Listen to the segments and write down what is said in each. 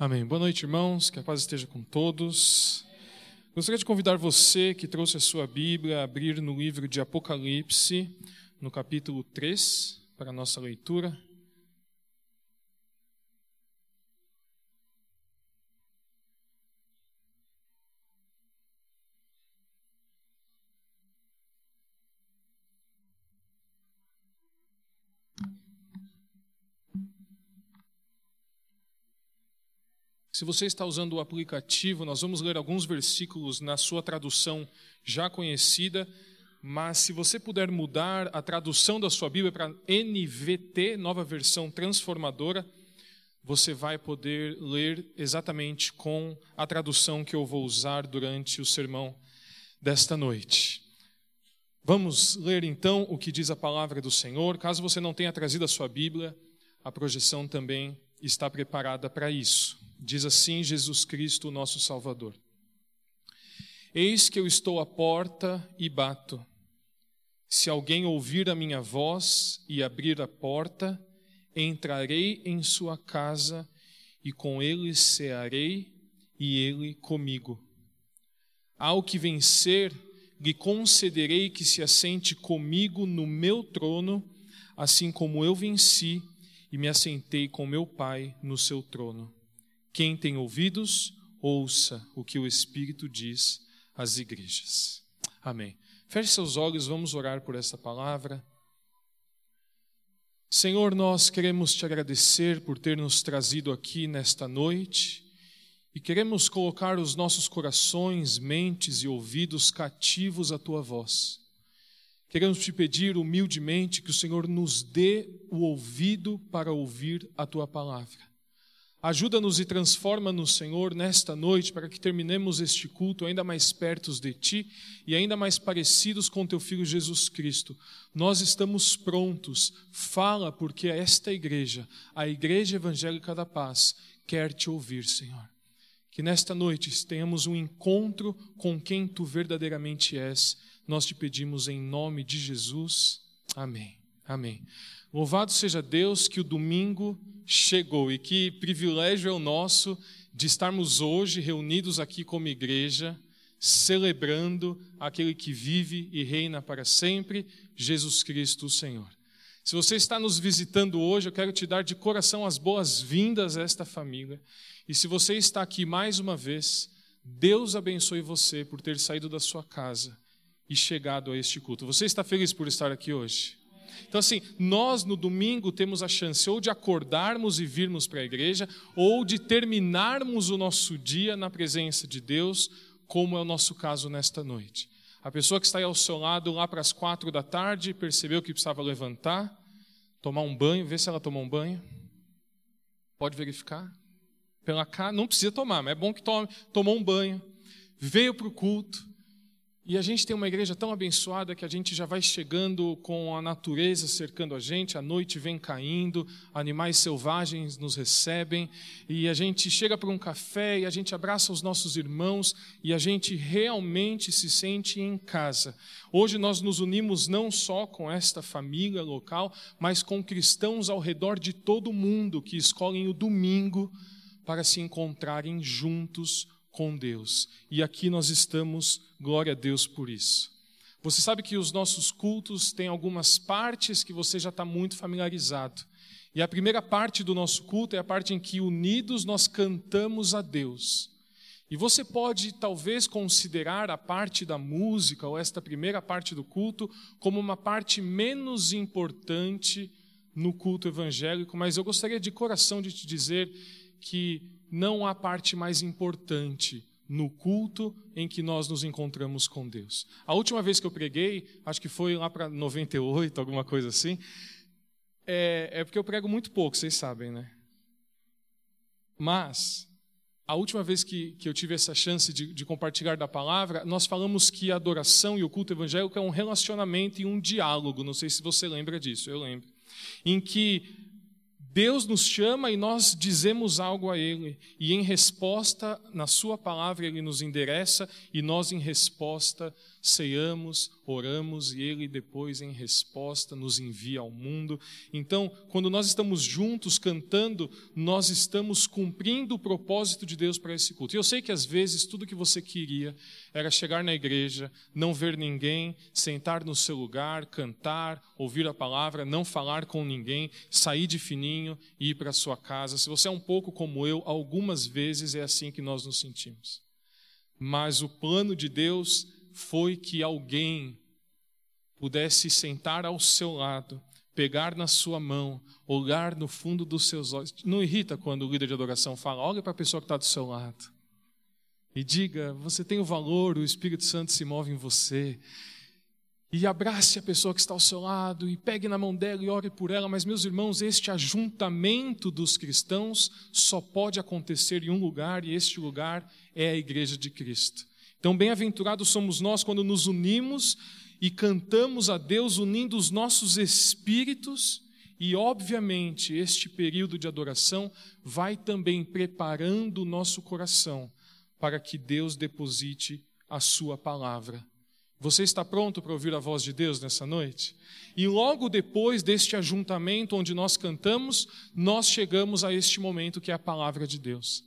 Amém. Boa noite, irmãos. Que a paz esteja com todos. Gostaria de convidar você que trouxe a sua Bíblia a abrir no livro de Apocalipse, no capítulo 3, para a nossa leitura. Se você está usando o aplicativo, nós vamos ler alguns versículos na sua tradução já conhecida, mas se você puder mudar a tradução da sua Bíblia para NVT, nova versão transformadora, você vai poder ler exatamente com a tradução que eu vou usar durante o sermão desta noite. Vamos ler então o que diz a palavra do Senhor. Caso você não tenha trazido a sua Bíblia, a projeção também está preparada para isso. Diz assim Jesus Cristo, nosso Salvador: Eis que eu estou à porta e bato. Se alguém ouvir a minha voz e abrir a porta, entrarei em sua casa e com ele cearei e ele comigo. Ao que vencer, lhe concederei que se assente comigo no meu trono, assim como eu venci e me assentei com meu Pai no seu trono. Quem tem ouvidos, ouça o que o Espírito diz às igrejas. Amém. Feche seus olhos, vamos orar por essa palavra. Senhor, nós queremos te agradecer por ter nos trazido aqui nesta noite e queremos colocar os nossos corações, mentes e ouvidos cativos à tua voz. Queremos te pedir humildemente que o Senhor nos dê o ouvido para ouvir a tua palavra. Ajuda-nos e transforma-nos, Senhor, nesta noite, para que terminemos este culto ainda mais perto de Ti e ainda mais parecidos com Teu Filho Jesus Cristo. Nós estamos prontos. Fala, porque esta igreja, a Igreja Evangélica da Paz, quer Te ouvir, Senhor. Que nesta noite tenhamos um encontro com quem Tu verdadeiramente és. Nós te pedimos em nome de Jesus. Amém. Amém. Louvado seja Deus que o domingo chegou e que privilégio é o nosso de estarmos hoje reunidos aqui como igreja, celebrando aquele que vive e reina para sempre, Jesus Cristo, o Senhor. Se você está nos visitando hoje, eu quero te dar de coração as boas-vindas a esta família. E se você está aqui mais uma vez, Deus abençoe você por ter saído da sua casa e chegado a este culto. Você está feliz por estar aqui hoje? Então, assim, nós no domingo temos a chance ou de acordarmos e virmos para a igreja, ou de terminarmos o nosso dia na presença de Deus, como é o nosso caso nesta noite. A pessoa que está aí ao seu lado lá para as quatro da tarde percebeu que precisava levantar, tomar um banho, ver se ela tomou um banho. Pode verificar? Pela cara, não precisa tomar, mas é bom que tome, tomou um banho, veio para o culto, e a gente tem uma igreja tão abençoada que a gente já vai chegando com a natureza cercando a gente, a noite vem caindo, animais selvagens nos recebem, e a gente chega para um café e a gente abraça os nossos irmãos e a gente realmente se sente em casa. Hoje nós nos unimos não só com esta família local, mas com cristãos ao redor de todo o mundo que escolhem o domingo para se encontrarem juntos com Deus. E aqui nós estamos, glória a Deus por isso. Você sabe que os nossos cultos têm algumas partes que você já está muito familiarizado. E a primeira parte do nosso culto é a parte em que unidos nós cantamos a Deus. E você pode talvez considerar a parte da música ou esta primeira parte do culto como uma parte menos importante no culto evangélico, mas eu gostaria de coração de te dizer que não há parte mais importante no culto em que nós nos encontramos com Deus. A última vez que eu preguei, acho que foi lá para 98, alguma coisa assim, é, é porque eu prego muito pouco, vocês sabem, né? Mas, a última vez que, que eu tive essa chance de, de compartilhar da palavra, nós falamos que a adoração e o culto evangélico é um relacionamento e um diálogo, não sei se você lembra disso, eu lembro, em que Deus nos chama e nós dizemos algo a Ele, e em resposta, na Sua palavra, Ele nos endereça, e nós, em resposta, ceiamos, oramos, e Ele, depois, em resposta, nos envia ao mundo. Então, quando nós estamos juntos cantando, nós estamos cumprindo o propósito de Deus para esse culto. E eu sei que às vezes tudo que você queria era chegar na igreja, não ver ninguém, sentar no seu lugar, cantar, ouvir a palavra, não falar com ninguém, sair de fininho e ir para sua casa. Se você é um pouco como eu, algumas vezes é assim que nós nos sentimos. Mas o plano de Deus foi que alguém pudesse sentar ao seu lado, pegar na sua mão, olhar no fundo dos seus olhos. Não irrita quando o líder de adoração fala, olha para a pessoa que está do seu lado e diga: você tem o valor, o Espírito Santo se move em você. E abrace a pessoa que está ao seu lado e pegue na mão dela e ore por ela. Mas, meus irmãos, este ajuntamento dos cristãos só pode acontecer em um lugar, e este lugar é a Igreja de Cristo. Então, bem-aventurados somos nós quando nos unimos e cantamos a Deus unindo os nossos espíritos, e obviamente este período de adoração vai também preparando o nosso coração para que Deus deposite a sua palavra. Você está pronto para ouvir a voz de Deus nessa noite? E logo depois deste ajuntamento onde nós cantamos, nós chegamos a este momento que é a palavra de Deus.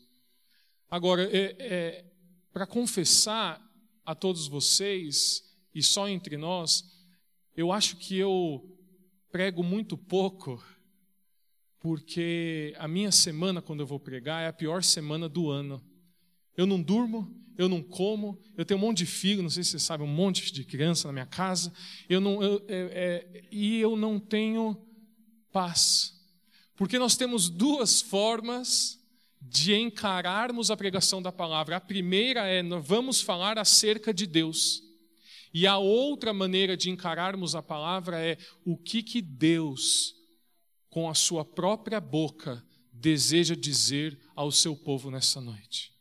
Agora, é, é, para confessar a todos vocês, e só entre nós, eu acho que eu prego muito pouco, porque a minha semana, quando eu vou pregar, é a pior semana do ano. Eu não durmo, eu não como, eu tenho um monte de filho, não sei se você sabe, um monte de criança na minha casa, eu não, eu, é, é, e eu não tenho paz. Porque nós temos duas formas de encararmos a pregação da palavra. A primeira é, vamos falar acerca de Deus. E a outra maneira de encararmos a palavra é o que, que Deus, com a sua própria boca, deseja dizer ao seu povo nessa noite.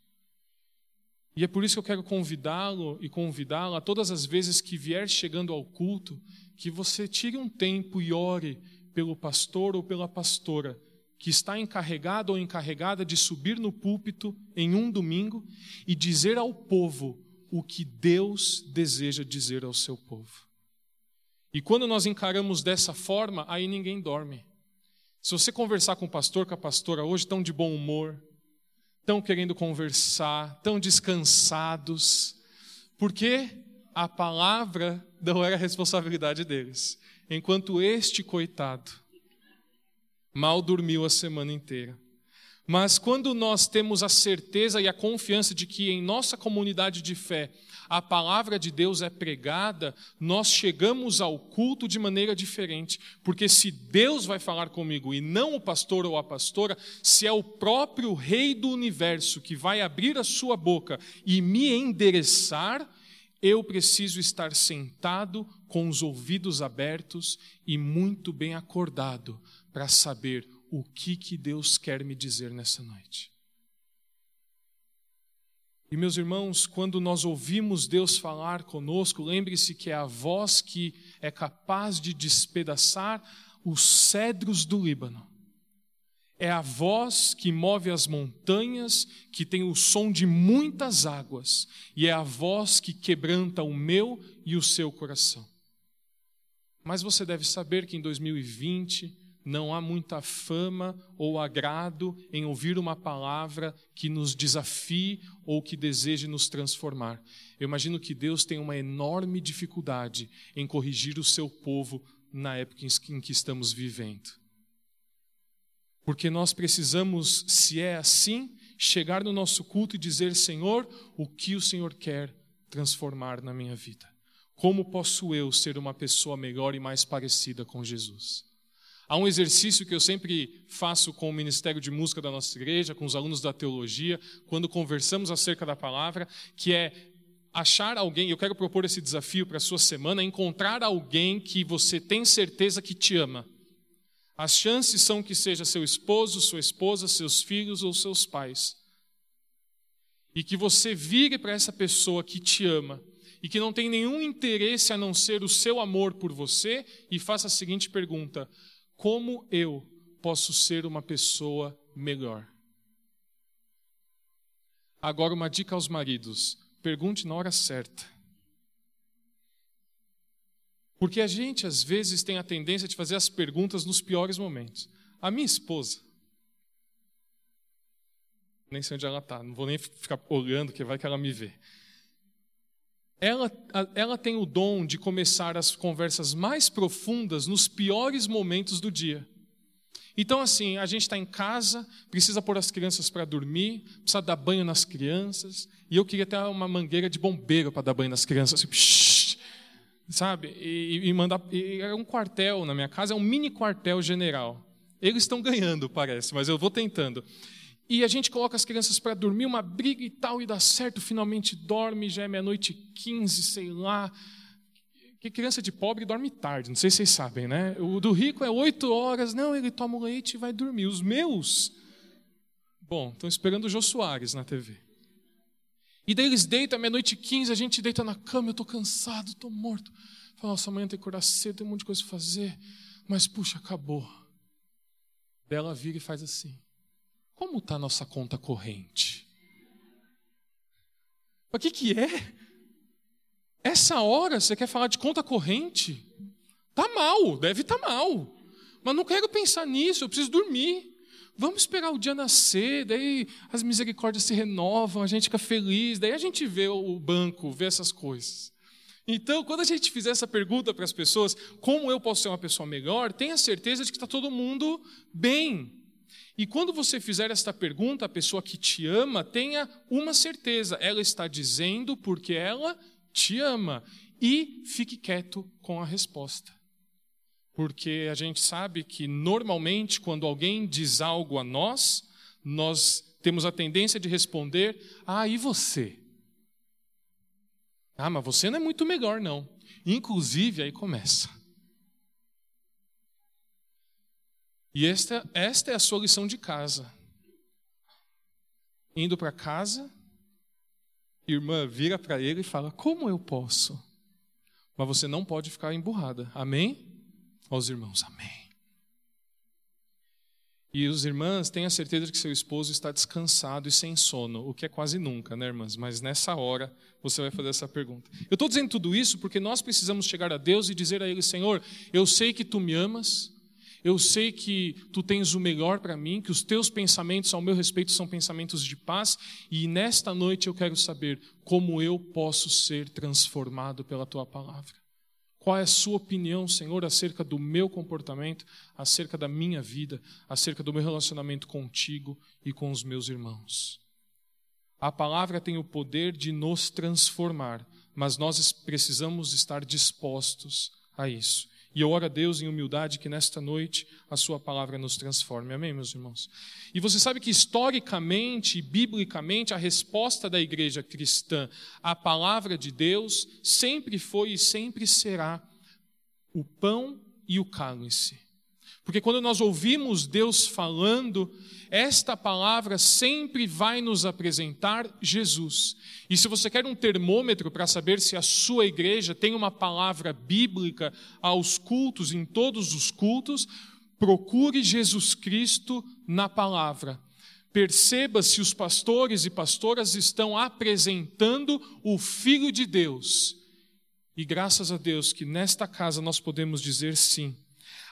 E é por isso que eu quero convidá-lo e convidá-la todas as vezes que vier chegando ao culto, que você tire um tempo e ore pelo pastor ou pela pastora que está encarregado ou encarregada de subir no púlpito em um domingo e dizer ao povo o que Deus deseja dizer ao seu povo. E quando nós encaramos dessa forma, aí ninguém dorme. Se você conversar com o pastor, com a pastora hoje, estão de bom humor, estão querendo conversar, estão descansados, porque a palavra não era responsabilidade deles. Enquanto este coitado mal dormiu a semana inteira. Mas quando nós temos a certeza e a confiança de que em nossa comunidade de fé a palavra de Deus é pregada, nós chegamos ao culto de maneira diferente. Porque se Deus vai falar comigo e não o pastor ou a pastora, se é o próprio Rei do universo que vai abrir a sua boca e me endereçar, eu preciso estar sentado com os ouvidos abertos e muito bem acordado para saber o que, que Deus quer me dizer nessa noite. E meus irmãos, quando nós ouvimos Deus falar conosco, lembre-se que é a voz que é capaz de despedaçar os cedros do Líbano. É a voz que move as montanhas, que tem o som de muitas águas, e é a voz que quebranta o meu e o seu coração. Mas você deve saber que em 2020 não há muita fama ou agrado em ouvir uma palavra que nos desafie ou que deseje nos transformar. Eu imagino que Deus tem uma enorme dificuldade em corrigir o seu povo na época em que estamos vivendo. Porque nós precisamos, se é assim, chegar no nosso culto e dizer: Senhor, o que o Senhor quer transformar na minha vida? Como posso eu ser uma pessoa melhor e mais parecida com Jesus? Há um exercício que eu sempre faço com o Ministério de Música da nossa igreja, com os alunos da teologia, quando conversamos acerca da palavra, que é achar alguém, eu quero propor esse desafio para a sua semana, encontrar alguém que você tem certeza que te ama. As chances são que seja seu esposo, sua esposa, seus filhos ou seus pais. E que você vire para essa pessoa que te ama e que não tem nenhum interesse a não ser o seu amor por você e faça a seguinte pergunta: como eu posso ser uma pessoa melhor? Agora, uma dica aos maridos: pergunte na hora certa. Porque a gente, às vezes, tem a tendência de fazer as perguntas nos piores momentos. A minha esposa, nem sei onde ela está, não vou nem ficar olhando, que vai que ela me vê. Ela, ela tem o dom de começar as conversas mais profundas nos piores momentos do dia. Então, assim, a gente está em casa, precisa pôr as crianças para dormir, precisa dar banho nas crianças, e eu queria ter uma mangueira de bombeiro para dar banho nas crianças, assim, psh, sabe? E, e mandar. E é um quartel na minha casa, é um mini quartel general. Eles estão ganhando, parece, mas eu vou tentando. E a gente coloca as crianças para dormir, uma briga e tal, e dá certo, finalmente dorme, já é meia-noite e quinze, sei lá. Que criança de pobre dorme tarde, não sei se vocês sabem, né? O do rico é oito horas, não, ele toma o leite e vai dormir. Os meus, bom, estão esperando o Jô Soares na TV. E daí eles deitam, meia-noite e quinze, a gente deita na cama, eu estou cansado, estou morto. Fala, nossa, amanhã tem que acordar cedo, tem um monte de coisa para fazer. Mas, puxa, acabou. Daí ela vira e faz assim. Como está a nossa conta corrente? O que, que é? Essa hora você quer falar de conta corrente? Tá mal, deve estar tá mal. Mas não quero pensar nisso, eu preciso dormir. Vamos esperar o dia nascer, daí as misericórdias se renovam, a gente fica feliz, daí a gente vê o banco, vê essas coisas. Então, quando a gente fizer essa pergunta para as pessoas, como eu posso ser uma pessoa melhor, tenha certeza de que está todo mundo bem. E quando você fizer esta pergunta, a pessoa que te ama, tenha uma certeza, ela está dizendo porque ela te ama. E fique quieto com a resposta. Porque a gente sabe que normalmente quando alguém diz algo a nós, nós temos a tendência de responder: Ah, e você? Ah, mas você não é muito melhor, não. Inclusive, aí começa. E esta, esta é a sua lição de casa. Indo para casa, irmã vira para ele e fala: Como eu posso? Mas você não pode ficar emburrada. Amém? Aos irmãos, amém. E os irmãs tenham a certeza de que seu esposo está descansado e sem sono, o que é quase nunca, né, irmãs? Mas nessa hora você vai fazer essa pergunta. Eu estou dizendo tudo isso porque nós precisamos chegar a Deus e dizer a Ele: Senhor, eu sei que tu me amas, eu sei que tu tens o melhor para mim, que os teus pensamentos ao meu respeito são pensamentos de paz, e nesta noite eu quero saber como eu posso ser transformado pela tua palavra. Qual é a sua opinião, Senhor, acerca do meu comportamento, acerca da minha vida, acerca do meu relacionamento contigo e com os meus irmãos? A palavra tem o poder de nos transformar, mas nós precisamos estar dispostos a isso. E eu oro a Deus em humildade que nesta noite a Sua palavra nos transforme. Amém, meus irmãos? E você sabe que historicamente e biblicamente a resposta da igreja cristã à palavra de Deus sempre foi e sempre será o pão e o cálice. Porque quando nós ouvimos Deus falando, esta palavra sempre vai nos apresentar Jesus. E se você quer um termômetro para saber se a sua igreja tem uma palavra bíblica aos cultos, em todos os cultos, procure Jesus Cristo na palavra. Perceba se os pastores e pastoras estão apresentando o Filho de Deus. E graças a Deus que nesta casa nós podemos dizer sim.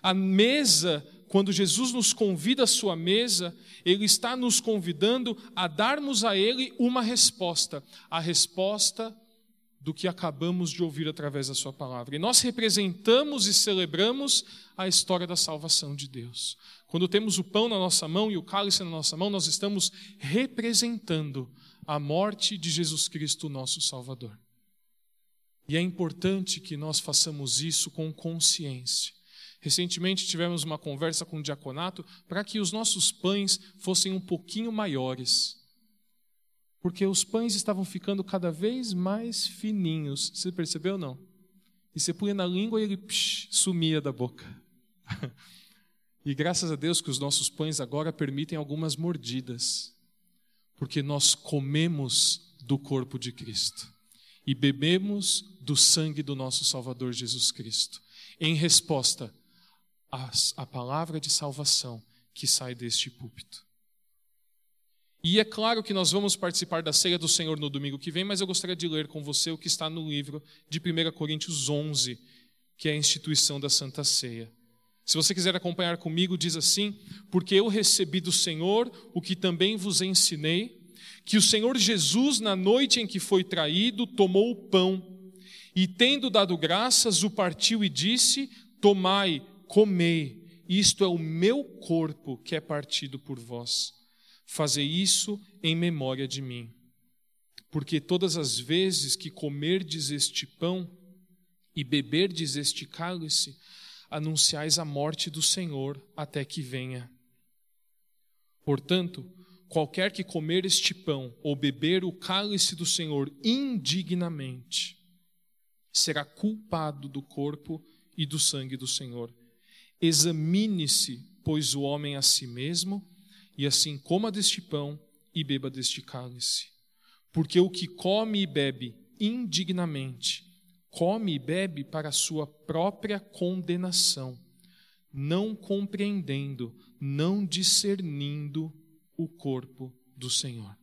A mesa, quando Jesus nos convida à sua mesa, ele está nos convidando a darmos a ele uma resposta, a resposta do que acabamos de ouvir através da sua palavra. E nós representamos e celebramos a história da salvação de Deus. Quando temos o pão na nossa mão e o cálice na nossa mão, nós estamos representando a morte de Jesus Cristo, nosso Salvador. E é importante que nós façamos isso com consciência. Recentemente tivemos uma conversa com o diaconato para que os nossos pães fossem um pouquinho maiores. Porque os pães estavam ficando cada vez mais fininhos. Você percebeu ou não? E você punha na língua e ele psh, sumia da boca. e graças a Deus que os nossos pães agora permitem algumas mordidas. Porque nós comemos do corpo de Cristo e bebemos do sangue do nosso Salvador Jesus Cristo. Em resposta a, a palavra de salvação que sai deste púlpito. E é claro que nós vamos participar da ceia do Senhor no domingo que vem, mas eu gostaria de ler com você o que está no livro de 1 Coríntios 11, que é a instituição da Santa Ceia. Se você quiser acompanhar comigo, diz assim: Porque eu recebi do Senhor o que também vos ensinei, que o Senhor Jesus, na noite em que foi traído, tomou o pão e, tendo dado graças, o partiu e disse: Tomai, comei, isto é o meu corpo que é partido por vós. Fazei isso em memória de mim. Porque todas as vezes que comerdes este pão e beberdes este cálice, anunciais a morte do Senhor até que venha. Portanto, qualquer que comer este pão ou beber o cálice do Senhor indignamente, será culpado do corpo e do sangue do Senhor. Examine-se, pois, o homem a si mesmo e assim coma deste pão e beba deste cálice. Porque o que come e bebe indignamente, come e bebe para sua própria condenação, não compreendendo, não discernindo o corpo do Senhor.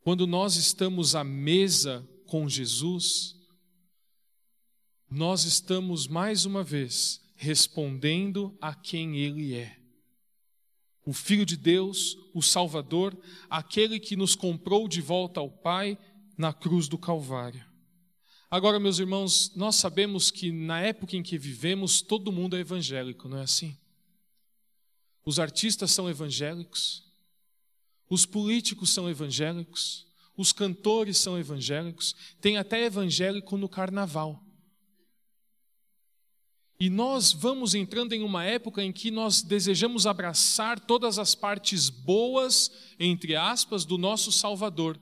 Quando nós estamos à mesa com Jesus, nós estamos mais uma vez respondendo a quem Ele é o Filho de Deus, o Salvador, aquele que nos comprou de volta ao Pai na cruz do Calvário. Agora, meus irmãos, nós sabemos que na época em que vivemos, todo mundo é evangélico, não é assim? Os artistas são evangélicos, os políticos são evangélicos, os cantores são evangélicos, tem até evangélico no carnaval. E nós vamos entrando em uma época em que nós desejamos abraçar todas as partes boas, entre aspas, do nosso Salvador.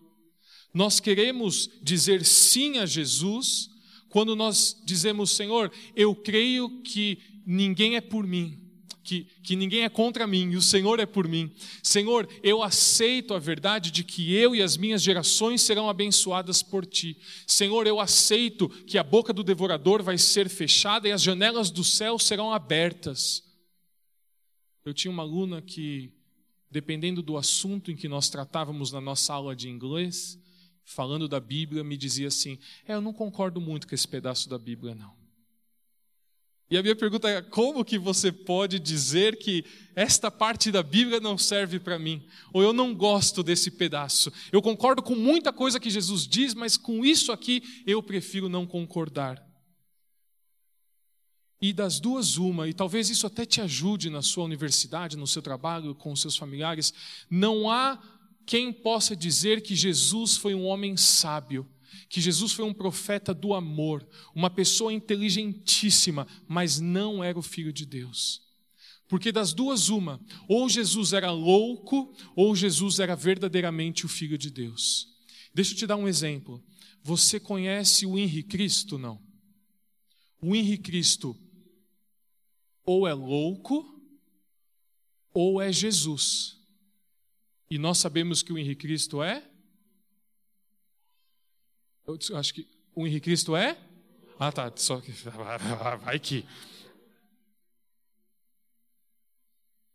Nós queremos dizer sim a Jesus quando nós dizemos, Senhor, eu creio que ninguém é por mim, que, que ninguém é contra mim e o Senhor é por mim. Senhor, eu aceito a verdade de que eu e as minhas gerações serão abençoadas por ti. Senhor, eu aceito que a boca do devorador vai ser fechada e as janelas do céu serão abertas. Eu tinha uma aluna que, dependendo do assunto em que nós tratávamos na nossa aula de inglês, falando da Bíblia, me dizia assim: É, eu não concordo muito com esse pedaço da Bíblia, não. E a minha pergunta é: como que você pode dizer que esta parte da Bíblia não serve para mim? Ou eu não gosto desse pedaço? Eu concordo com muita coisa que Jesus diz, mas com isso aqui eu prefiro não concordar. E das duas, uma, e talvez isso até te ajude na sua universidade, no seu trabalho, com os seus familiares, não há quem possa dizer que Jesus foi um homem sábio que Jesus foi um profeta do amor, uma pessoa inteligentíssima, mas não era o filho de Deus. Porque das duas, uma, ou Jesus era louco, ou Jesus era verdadeiramente o filho de Deus. Deixa eu te dar um exemplo. Você conhece o Henri Cristo? Não. O Henri Cristo ou é louco, ou é Jesus. E nós sabemos que o Henri Cristo é eu acho que o Henrique Cristo é? Ah, tá. Só que vai que.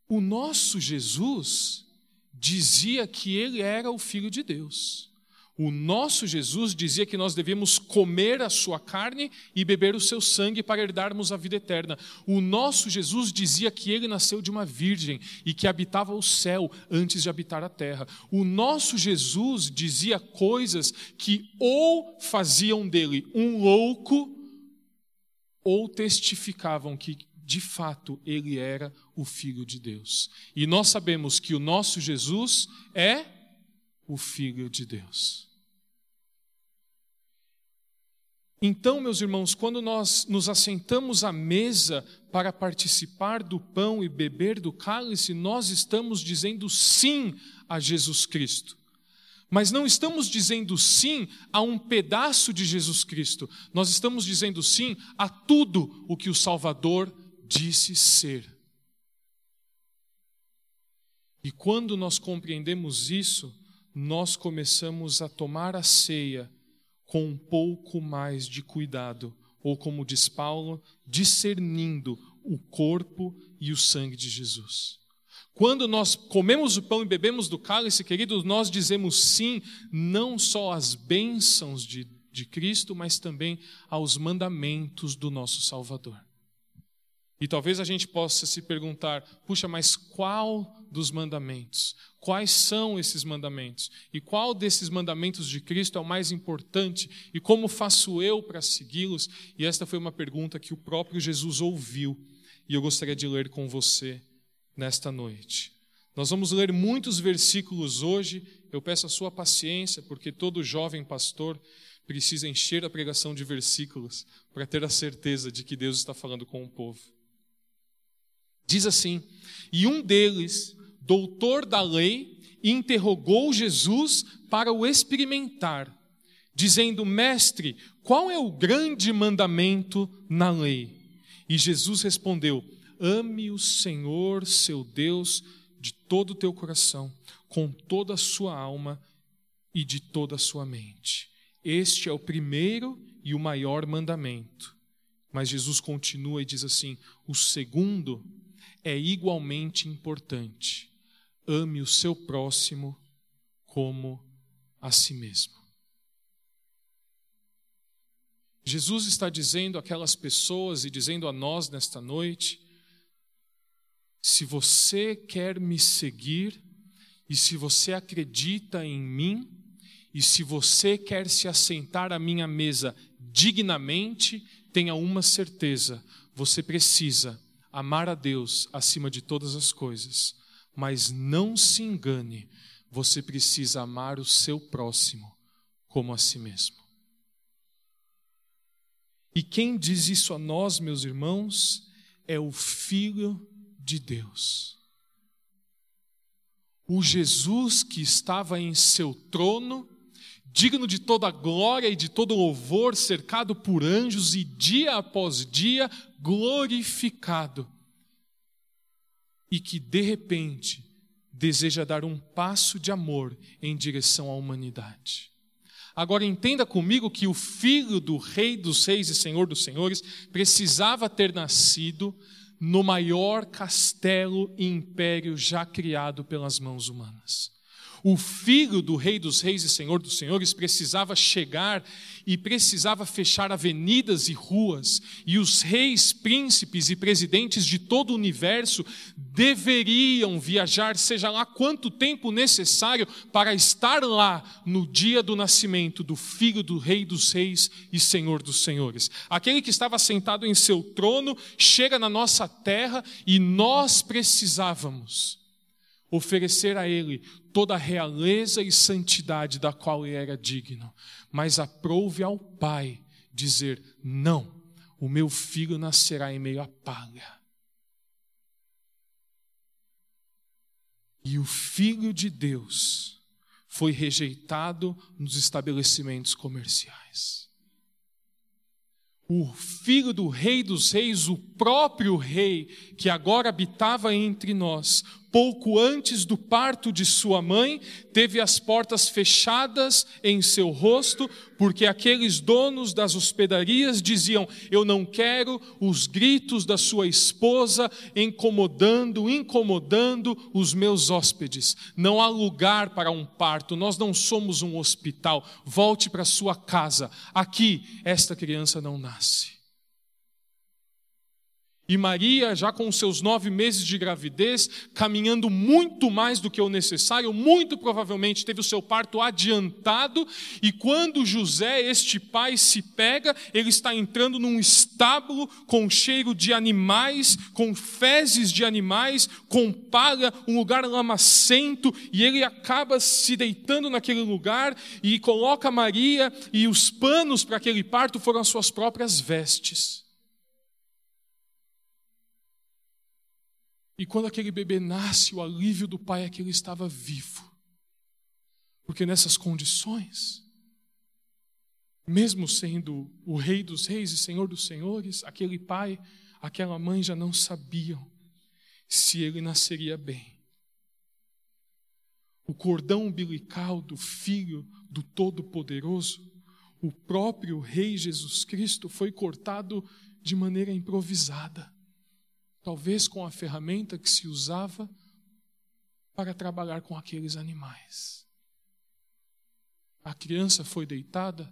O nosso Jesus dizia que ele era o Filho de Deus. O nosso Jesus dizia que nós devíamos comer a sua carne e beber o seu sangue para herdarmos a vida eterna. O nosso Jesus dizia que ele nasceu de uma virgem e que habitava o céu antes de habitar a terra. O nosso Jesus dizia coisas que ou faziam dele um louco ou testificavam que de fato ele era o filho de Deus. E nós sabemos que o nosso Jesus é o filho de Deus. Então, meus irmãos, quando nós nos assentamos à mesa para participar do pão e beber do cálice, nós estamos dizendo sim a Jesus Cristo. Mas não estamos dizendo sim a um pedaço de Jesus Cristo, nós estamos dizendo sim a tudo o que o Salvador disse ser. E quando nós compreendemos isso, nós começamos a tomar a ceia com um pouco mais de cuidado, ou como diz Paulo, discernindo o corpo e o sangue de Jesus. Quando nós comemos o pão e bebemos do cálice, queridos, nós dizemos sim, não só às bênçãos de, de Cristo, mas também aos mandamentos do nosso Salvador. E talvez a gente possa se perguntar: puxa, mas qual dos mandamentos? Quais são esses mandamentos? E qual desses mandamentos de Cristo é o mais importante? E como faço eu para segui-los? E esta foi uma pergunta que o próprio Jesus ouviu e eu gostaria de ler com você nesta noite. Nós vamos ler muitos versículos hoje. Eu peço a sua paciência, porque todo jovem pastor precisa encher a pregação de versículos para ter a certeza de que Deus está falando com o povo. Diz assim: E um deles, doutor da lei, interrogou Jesus para o experimentar, dizendo: Mestre, qual é o grande mandamento na lei? E Jesus respondeu: Ame o Senhor, seu Deus, de todo o teu coração, com toda a sua alma e de toda a sua mente. Este é o primeiro e o maior mandamento. Mas Jesus continua e diz assim: o segundo é igualmente importante. Ame o seu próximo como a si mesmo. Jesus está dizendo àquelas pessoas e dizendo a nós nesta noite: se você quer me seguir, e se você acredita em mim, e se você quer se assentar à minha mesa dignamente, tenha uma certeza: você precisa amar a Deus acima de todas as coisas, mas não se engane, você precisa amar o seu próximo como a si mesmo. E quem diz isso a nós, meus irmãos, é o Filho de Deus. O Jesus que estava em seu trono, digno de toda glória e de todo louvor, cercado por anjos e dia após dia glorificado, e que de repente deseja dar um passo de amor em direção à humanidade. Agora entenda comigo que o filho do Rei dos Reis e Senhor dos Senhores precisava ter nascido no maior castelo e império já criado pelas mãos humanas. O filho do Rei dos Reis e Senhor dos Senhores precisava chegar e precisava fechar avenidas e ruas, e os reis, príncipes e presidentes de todo o universo deveriam viajar, seja lá quanto tempo necessário, para estar lá no dia do nascimento do filho do Rei dos Reis e Senhor dos Senhores. Aquele que estava sentado em seu trono chega na nossa terra e nós precisávamos oferecer a ele toda a realeza e santidade da qual ele era digno, mas aprove ao Pai dizer: Não, o meu filho nascerá em meio à palha. E o Filho de Deus foi rejeitado nos estabelecimentos comerciais. O filho do Rei dos Reis, o próprio Rei que agora habitava entre nós, pouco antes do parto de sua mãe, teve as portas fechadas em seu rosto, porque aqueles donos das hospedarias diziam: Eu não quero os gritos da sua esposa incomodando, incomodando os meus hóspedes. Não há lugar para um parto, nós não somos um hospital. Volte para sua casa. Aqui, esta criança não nasce. E Maria, já com seus nove meses de gravidez, caminhando muito mais do que o necessário, muito provavelmente teve o seu parto adiantado. E quando José, este pai, se pega, ele está entrando num estábulo com cheiro de animais, com fezes de animais, com palha, um lugar lamacento, e ele acaba se deitando naquele lugar e coloca Maria, e os panos para aquele parto foram as suas próprias vestes. E quando aquele bebê nasce, o alívio do pai é que ele estava vivo. Porque nessas condições, mesmo sendo o rei dos reis e senhor dos senhores, aquele pai, aquela mãe já não sabiam se ele nasceria bem. O cordão umbilical do filho do Todo-Poderoso, o próprio rei Jesus Cristo, foi cortado de maneira improvisada talvez com a ferramenta que se usava para trabalhar com aqueles animais. A criança foi deitada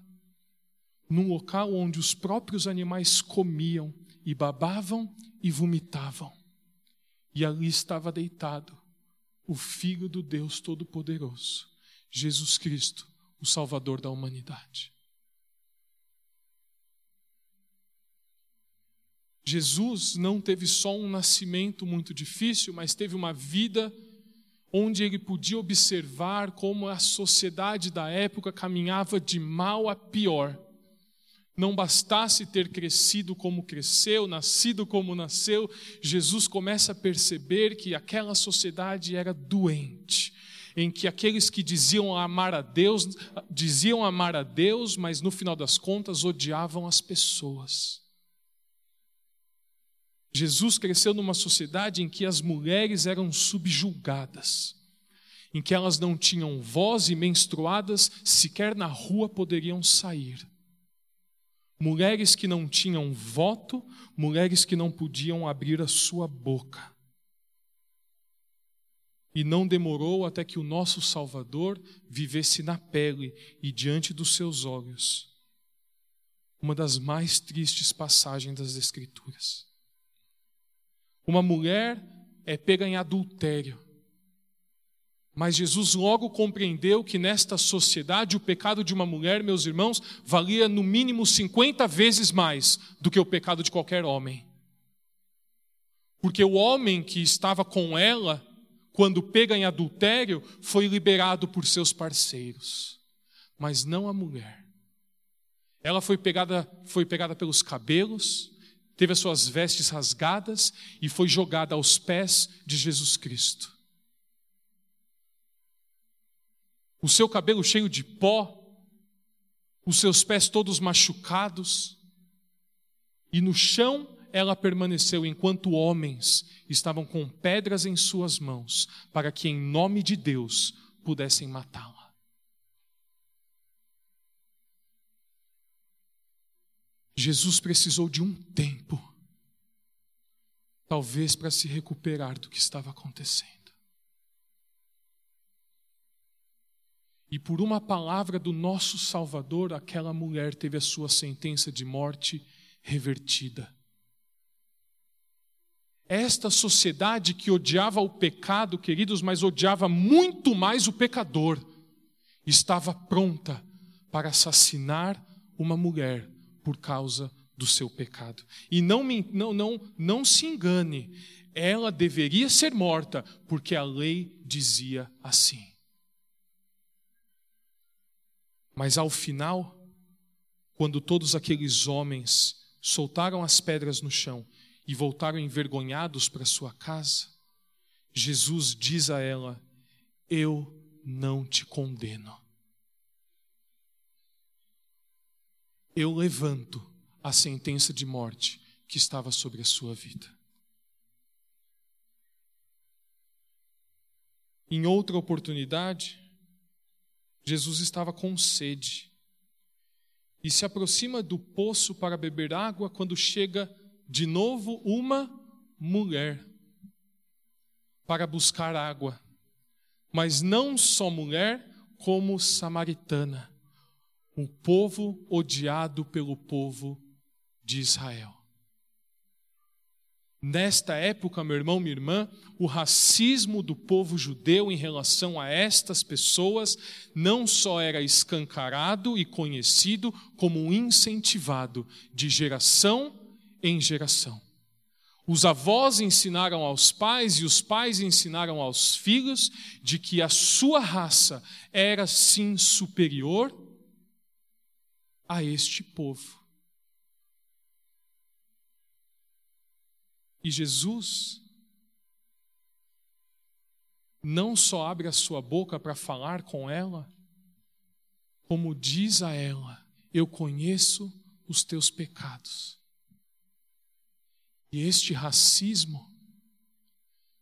num local onde os próprios animais comiam e babavam e vomitavam. E ali estava deitado o Filho do Deus Todo-Poderoso, Jesus Cristo, o Salvador da humanidade. Jesus não teve só um nascimento muito difícil, mas teve uma vida onde ele podia observar como a sociedade da época caminhava de mal a pior. Não bastasse ter crescido como cresceu, nascido como nasceu, Jesus começa a perceber que aquela sociedade era doente, em que aqueles que diziam amar a Deus, diziam amar a Deus, mas no final das contas odiavam as pessoas. Jesus cresceu numa sociedade em que as mulheres eram subjugadas, em que elas não tinham voz e menstruadas sequer na rua poderiam sair. Mulheres que não tinham voto, mulheres que não podiam abrir a sua boca. E não demorou até que o nosso Salvador vivesse na pele e diante dos seus olhos. Uma das mais tristes passagens das Escrituras. Uma mulher é pega em adultério. Mas Jesus logo compreendeu que nesta sociedade o pecado de uma mulher, meus irmãos, valia no mínimo 50 vezes mais do que o pecado de qualquer homem. Porque o homem que estava com ela, quando pega em adultério, foi liberado por seus parceiros, mas não a mulher. Ela foi pegada, foi pegada pelos cabelos, teve as suas vestes rasgadas e foi jogada aos pés de Jesus Cristo. O seu cabelo cheio de pó, os seus pés todos machucados, e no chão ela permaneceu enquanto homens estavam com pedras em suas mãos, para que em nome de Deus pudessem matá-la. Jesus precisou de um tempo, talvez para se recuperar do que estava acontecendo. E por uma palavra do nosso Salvador, aquela mulher teve a sua sentença de morte revertida. Esta sociedade que odiava o pecado, queridos, mas odiava muito mais o pecador, estava pronta para assassinar uma mulher por causa do seu pecado. E não, não, não, não se engane, ela deveria ser morta, porque a lei dizia assim. Mas ao final, quando todos aqueles homens soltaram as pedras no chão e voltaram envergonhados para sua casa, Jesus diz a ela: Eu não te condeno. Eu levanto a sentença de morte que estava sobre a sua vida. Em outra oportunidade, Jesus estava com sede e se aproxima do poço para beber água quando chega de novo uma mulher para buscar água. Mas não só mulher, como samaritana um povo odiado pelo povo de Israel. Nesta época, meu irmão, minha irmã, o racismo do povo judeu em relação a estas pessoas não só era escancarado e conhecido, como incentivado de geração em geração. Os avós ensinaram aos pais e os pais ensinaram aos filhos de que a sua raça era sim superior a este povo. E Jesus não só abre a sua boca para falar com ela, como diz a ela: Eu conheço os teus pecados. E este racismo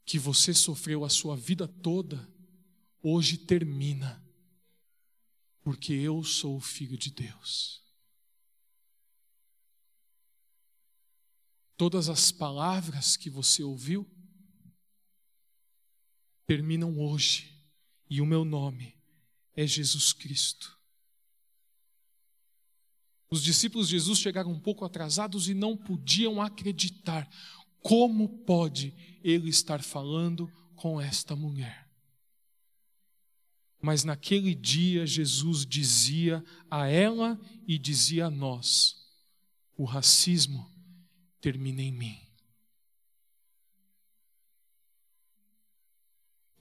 que você sofreu a sua vida toda, hoje termina porque eu sou o Filho de Deus. Todas as palavras que você ouviu terminam hoje, e o meu nome é Jesus Cristo. Os discípulos de Jesus chegaram um pouco atrasados e não podiam acreditar. Como pode ele estar falando com esta mulher? Mas naquele dia Jesus dizia a ela e dizia a nós: o racismo termina em mim.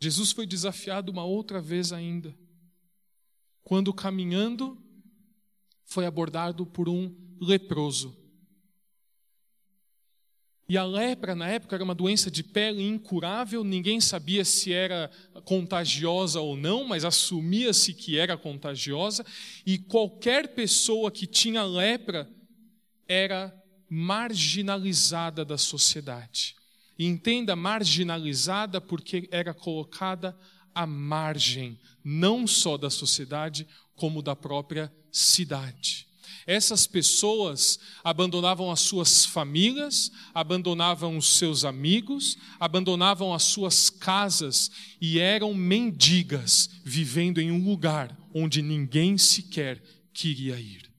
Jesus foi desafiado uma outra vez ainda, quando caminhando foi abordado por um leproso. E a lepra, na época, era uma doença de pele incurável, ninguém sabia se era contagiosa ou não, mas assumia-se que era contagiosa, e qualquer pessoa que tinha lepra era marginalizada da sociedade. E entenda marginalizada porque era colocada à margem, não só da sociedade, como da própria cidade. Essas pessoas abandonavam as suas famílias, abandonavam os seus amigos, abandonavam as suas casas e eram mendigas, vivendo em um lugar onde ninguém sequer queria ir.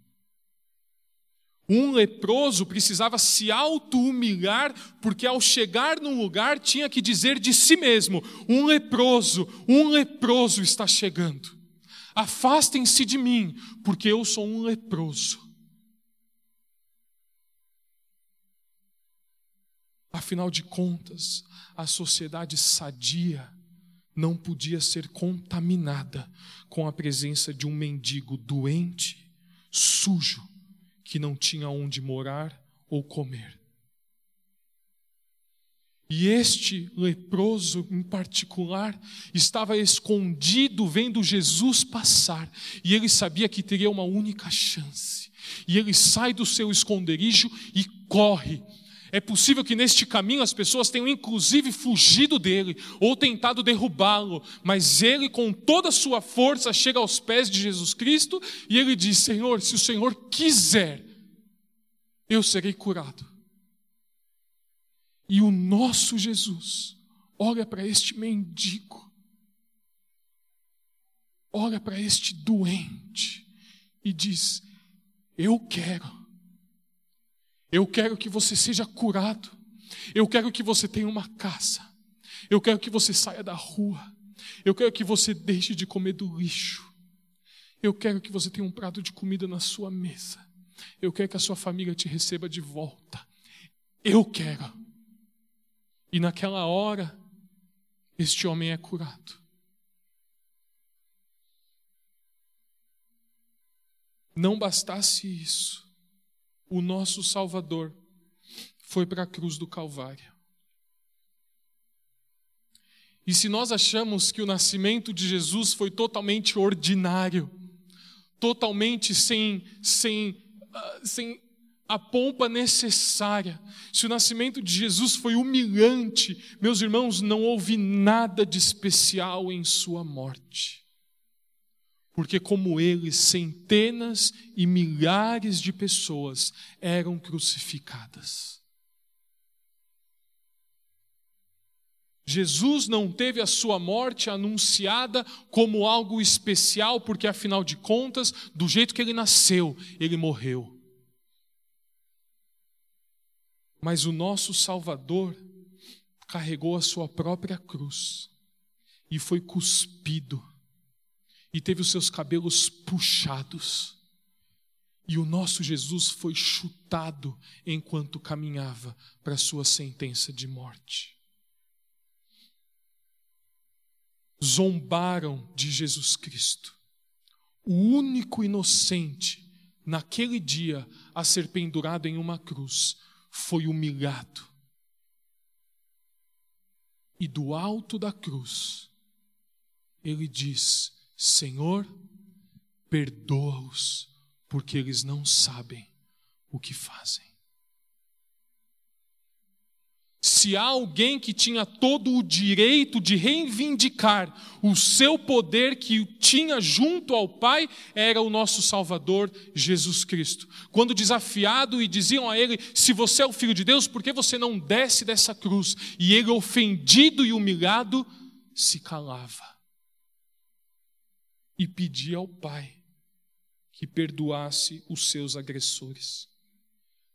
Um leproso precisava se auto-humilhar, porque ao chegar num lugar tinha que dizer de si mesmo: um leproso, um leproso está chegando. Afastem-se de mim, porque eu sou um leproso. Afinal de contas, a sociedade sadia não podia ser contaminada com a presença de um mendigo doente, sujo, que não tinha onde morar ou comer. E este leproso em particular estava escondido vendo Jesus passar, e ele sabia que teria uma única chance. E ele sai do seu esconderijo e corre. É possível que neste caminho as pessoas tenham inclusive fugido dele ou tentado derrubá-lo, mas ele, com toda a sua força, chega aos pés de Jesus Cristo e ele diz: Senhor, se o Senhor quiser, eu serei curado. E o nosso Jesus olha para este mendigo, olha para este doente e diz: Eu quero, eu quero que você seja curado, eu quero que você tenha uma casa, eu quero que você saia da rua, eu quero que você deixe de comer do lixo, eu quero que você tenha um prato de comida na sua mesa, eu quero que a sua família te receba de volta, eu quero. E naquela hora, este homem é curado. Não bastasse isso, o nosso Salvador foi para a cruz do Calvário. E se nós achamos que o nascimento de Jesus foi totalmente ordinário, totalmente sem, sem, uh, sem a pompa necessária. Se o nascimento de Jesus foi humilhante, meus irmãos, não houve nada de especial em sua morte. Porque, como ele, centenas e milhares de pessoas eram crucificadas. Jesus não teve a sua morte anunciada como algo especial, porque afinal de contas, do jeito que ele nasceu, ele morreu. Mas o nosso Salvador carregou a sua própria cruz e foi cuspido e teve os seus cabelos puxados. E o nosso Jesus foi chutado enquanto caminhava para a sua sentença de morte. Zombaram de Jesus Cristo, o único inocente naquele dia a ser pendurado em uma cruz foi humilhado. E do alto da cruz, ele diz: Senhor, perdoa-os, porque eles não sabem o que fazem. Se há alguém que tinha todo o direito de reivindicar o seu poder que tinha junto ao Pai, era o nosso Salvador Jesus Cristo. Quando desafiado e diziam a ele: Se você é o filho de Deus, por que você não desce dessa cruz? E ele, ofendido e humilhado, se calava e pedia ao Pai que perdoasse os seus agressores.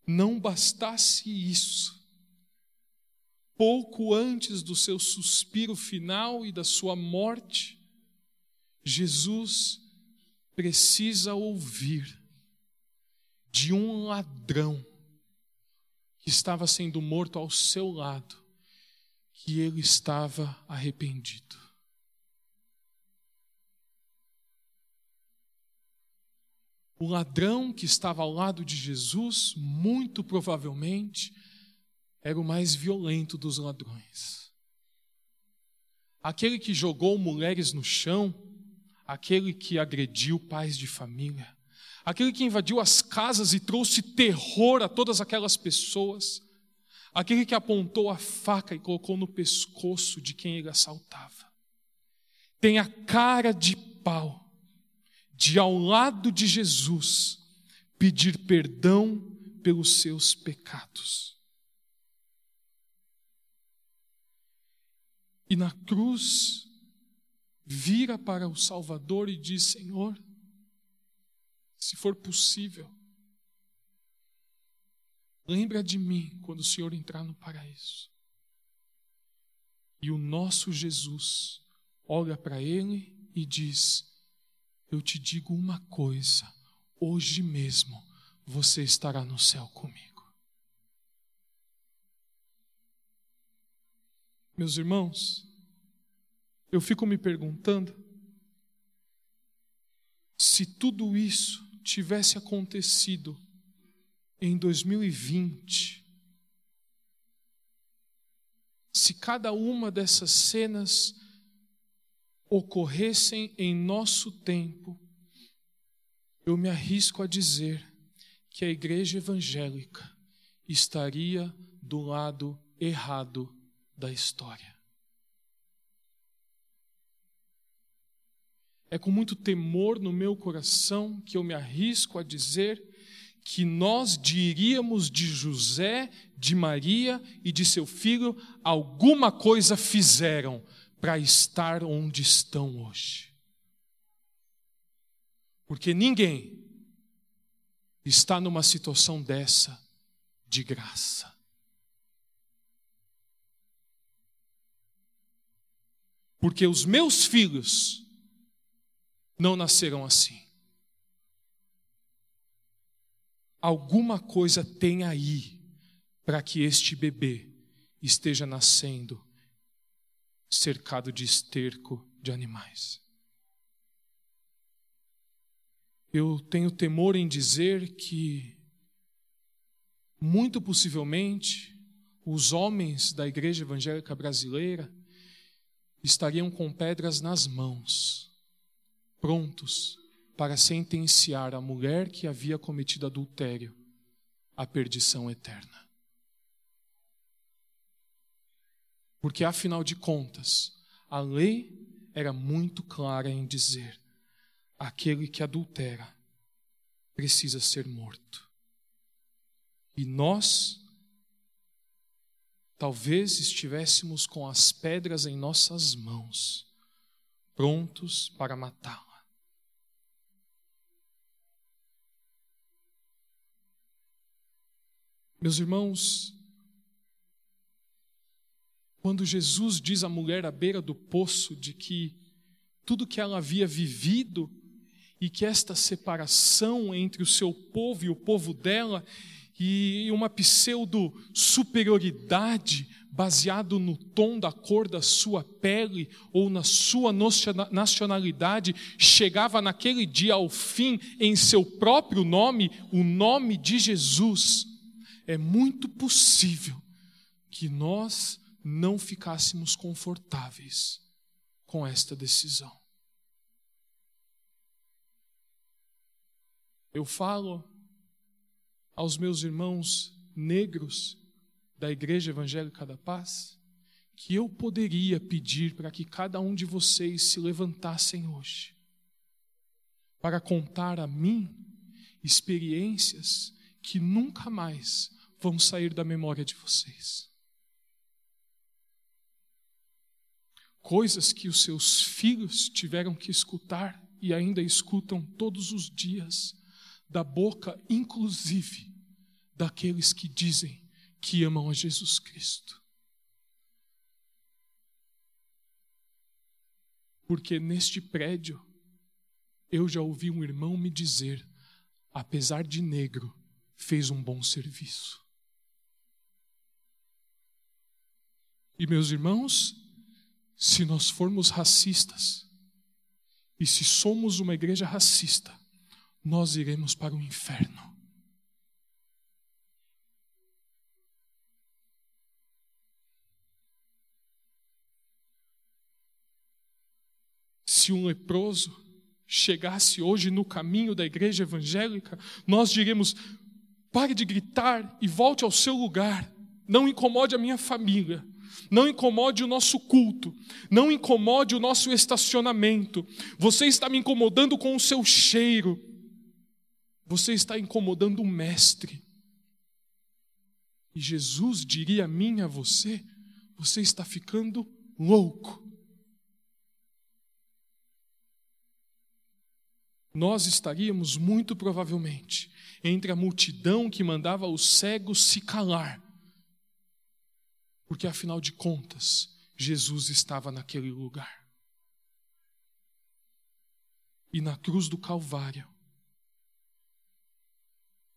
Não bastasse isso, pouco antes do seu suspiro final e da sua morte, Jesus precisa ouvir de um ladrão que estava sendo morto ao seu lado, que ele estava arrependido. O ladrão que estava ao lado de Jesus, muito provavelmente, era o mais violento dos ladrões. Aquele que jogou mulheres no chão, aquele que agrediu pais de família, aquele que invadiu as casas e trouxe terror a todas aquelas pessoas, aquele que apontou a faca e colocou no pescoço de quem ele assaltava. Tem a cara de pau de ao lado de Jesus pedir perdão pelos seus pecados. E na cruz, vira para o Salvador e diz: Senhor, se for possível, lembra de mim quando o Senhor entrar no paraíso. E o nosso Jesus olha para ele e diz: Eu te digo uma coisa, hoje mesmo você estará no céu comigo. Meus irmãos, eu fico me perguntando se tudo isso tivesse acontecido em 2020, se cada uma dessas cenas ocorressem em nosso tempo, eu me arrisco a dizer que a igreja evangélica estaria do lado errado da história. É com muito temor no meu coração que eu me arrisco a dizer que nós diríamos de José, de Maria e de seu filho alguma coisa fizeram para estar onde estão hoje. Porque ninguém está numa situação dessa de graça. Porque os meus filhos não nasceram assim. Alguma coisa tem aí para que este bebê esteja nascendo cercado de esterco de animais. Eu tenho temor em dizer que, muito possivelmente, os homens da igreja evangélica brasileira estariam com pedras nas mãos, prontos para sentenciar a mulher que havia cometido adultério à perdição eterna. Porque, afinal de contas, a lei era muito clara em dizer: aquele que adultera precisa ser morto. E nós talvez estivéssemos com as pedras em nossas mãos, prontos para matá-la. Meus irmãos, quando Jesus diz à mulher à beira do poço de que tudo que ela havia vivido e que esta separação entre o seu povo e o povo dela e uma pseudo superioridade baseado no tom da cor da sua pele ou na sua nacionalidade chegava naquele dia ao fim em seu próprio nome, o nome de Jesus. É muito possível que nós não ficássemos confortáveis com esta decisão. Eu falo aos meus irmãos negros da Igreja Evangélica da Paz que eu poderia pedir para que cada um de vocês se levantassem hoje para contar a mim experiências que nunca mais vão sair da memória de vocês. Coisas que os seus filhos tiveram que escutar e ainda escutam todos os dias, da boca, inclusive, daqueles que dizem que amam a Jesus Cristo. Porque neste prédio, eu já ouvi um irmão me dizer, apesar de negro, fez um bom serviço. E meus irmãos, se nós formos racistas, e se somos uma igreja racista, nós iremos para o inferno. Se um leproso chegasse hoje no caminho da igreja evangélica, nós diríamos: pare de gritar e volte ao seu lugar, não incomode a minha família. Não incomode o nosso culto, não incomode o nosso estacionamento. Você está me incomodando com o seu cheiro. Você está incomodando o mestre. E Jesus diria a mim, a você: você está ficando louco. Nós estaríamos muito provavelmente entre a multidão que mandava os cegos se calar porque afinal de contas, Jesus estava naquele lugar. E na cruz do Calvário,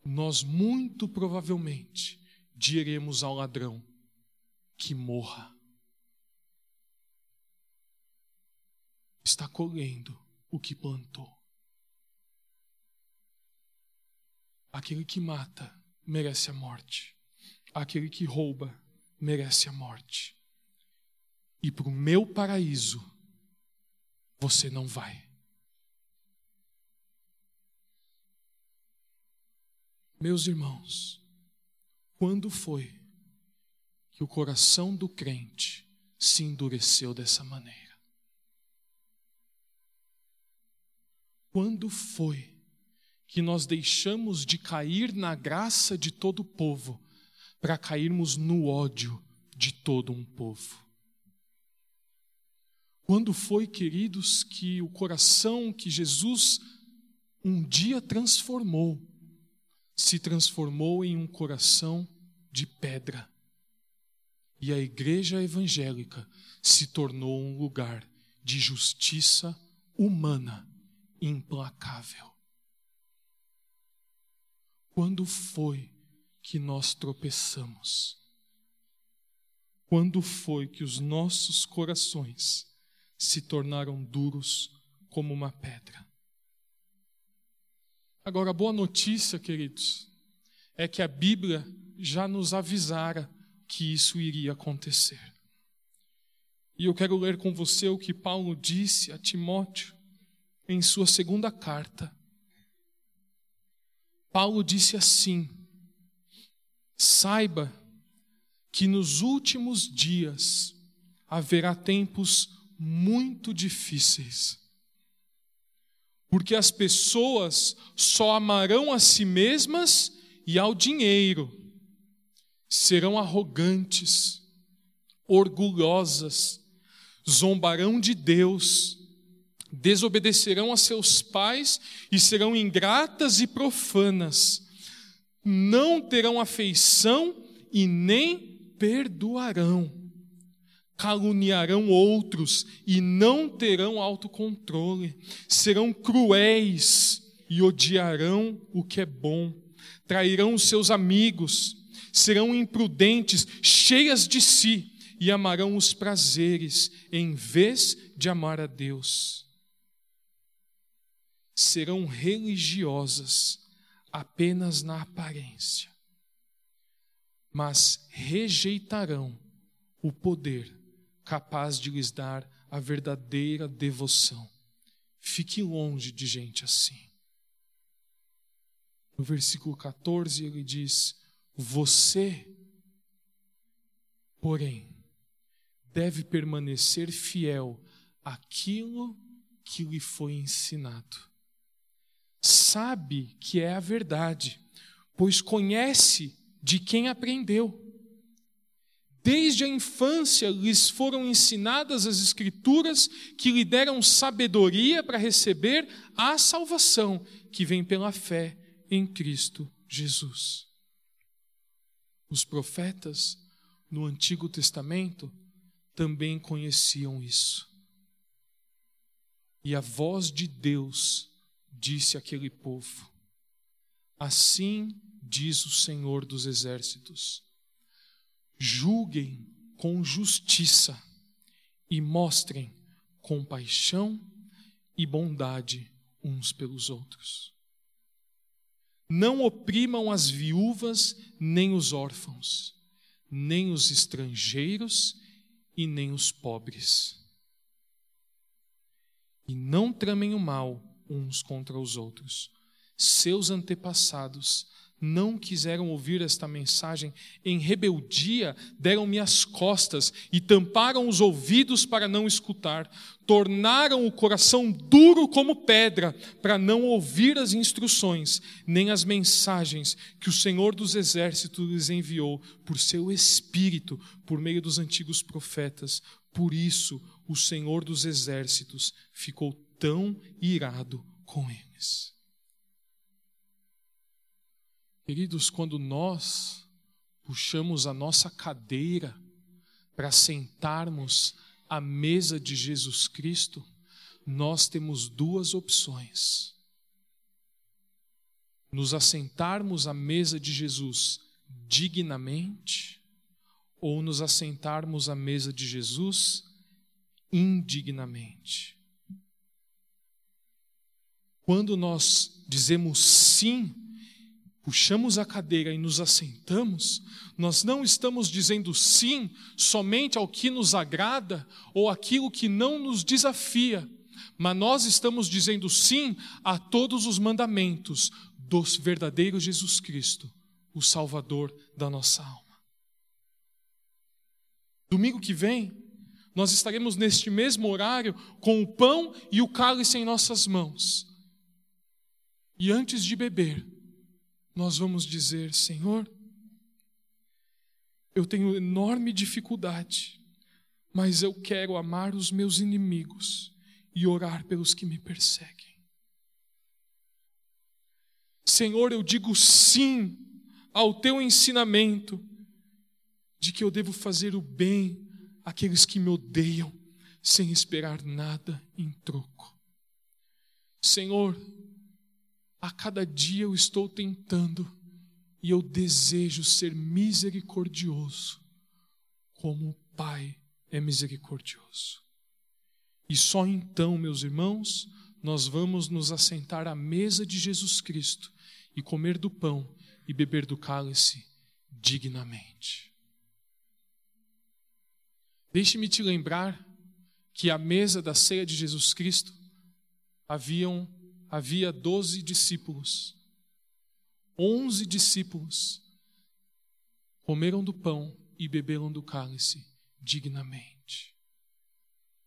nós muito provavelmente diremos ao ladrão que morra. Está colhendo o que plantou. Aquele que mata merece a morte. Aquele que rouba merece a morte. E para o meu paraíso, você não vai. Meus irmãos, quando foi que o coração do crente se endureceu dessa maneira? Quando foi que nós deixamos de cair na graça de todo o povo para cairmos no ódio de todo um povo. Quando foi, queridos, que o coração que Jesus um dia transformou, se transformou em um coração de pedra. E a igreja evangélica se tornou um lugar de justiça humana implacável. Quando foi que nós tropeçamos? Quando foi que os nossos corações se tornaram duros como uma pedra? Agora, a boa notícia, queridos, é que a Bíblia já nos avisara que isso iria acontecer. E eu quero ler com você o que Paulo disse a Timóteo em sua segunda carta. Paulo disse assim: Saiba que nos últimos dias haverá tempos muito difíceis. Porque as pessoas só amarão a si mesmas e ao dinheiro, serão arrogantes, orgulhosas, zombarão de Deus, desobedecerão a seus pais e serão ingratas e profanas não terão afeição e nem perdoarão. Caluniarão outros e não terão autocontrole. Serão cruéis e odiarão o que é bom. Trairão os seus amigos. Serão imprudentes, cheias de si e amarão os prazeres em vez de amar a Deus. Serão religiosas apenas na aparência, mas rejeitarão o poder capaz de lhes dar a verdadeira devoção. Fique longe de gente assim. No versículo 14 ele diz: Você porém, deve permanecer fiel àquilo que lhe foi ensinado. Sabe que é a verdade, pois conhece de quem aprendeu. Desde a infância lhes foram ensinadas as Escrituras que lhe deram sabedoria para receber a salvação que vem pela fé em Cristo Jesus. Os profetas no Antigo Testamento também conheciam isso. E a voz de Deus disse àquele povo: Assim diz o Senhor dos Exércitos: julguem com justiça e mostrem compaixão e bondade uns pelos outros. Não oprimam as viúvas, nem os órfãos, nem os estrangeiros e nem os pobres. E não tramem o mal uns contra os outros. Seus antepassados não quiseram ouvir esta mensagem, em rebeldia deram-me as costas e tamparam os ouvidos para não escutar, tornaram o coração duro como pedra para não ouvir as instruções, nem as mensagens que o Senhor dos Exércitos lhes enviou por seu Espírito, por meio dos antigos profetas. Por isso, o Senhor dos Exércitos ficou tão irado com eles. Queridos, quando nós puxamos a nossa cadeira para sentarmos à mesa de Jesus Cristo, nós temos duas opções. Nos assentarmos à mesa de Jesus dignamente ou nos assentarmos à mesa de Jesus indignamente. Quando nós dizemos sim puxamos a cadeira e nos assentamos, nós não estamos dizendo sim somente ao que nos agrada ou aquilo que não nos desafia, mas nós estamos dizendo sim a todos os mandamentos do verdadeiro Jesus Cristo, o Salvador da nossa alma. Domingo que vem, nós estaremos neste mesmo horário com o pão e o cálice em nossas mãos. E antes de beber, nós vamos dizer: Senhor, eu tenho enorme dificuldade, mas eu quero amar os meus inimigos e orar pelos que me perseguem. Senhor, eu digo sim ao teu ensinamento de que eu devo fazer o bem àqueles que me odeiam, sem esperar nada em troco. Senhor, a cada dia eu estou tentando e eu desejo ser misericordioso, como o Pai é misericordioso. E só então, meus irmãos, nós vamos nos assentar à mesa de Jesus Cristo e comer do pão e beber do cálice dignamente. Deixe-me te lembrar que à mesa da ceia de Jesus Cristo haviam havia doze discípulos. Onze discípulos comeram do pão e beberam do cálice dignamente.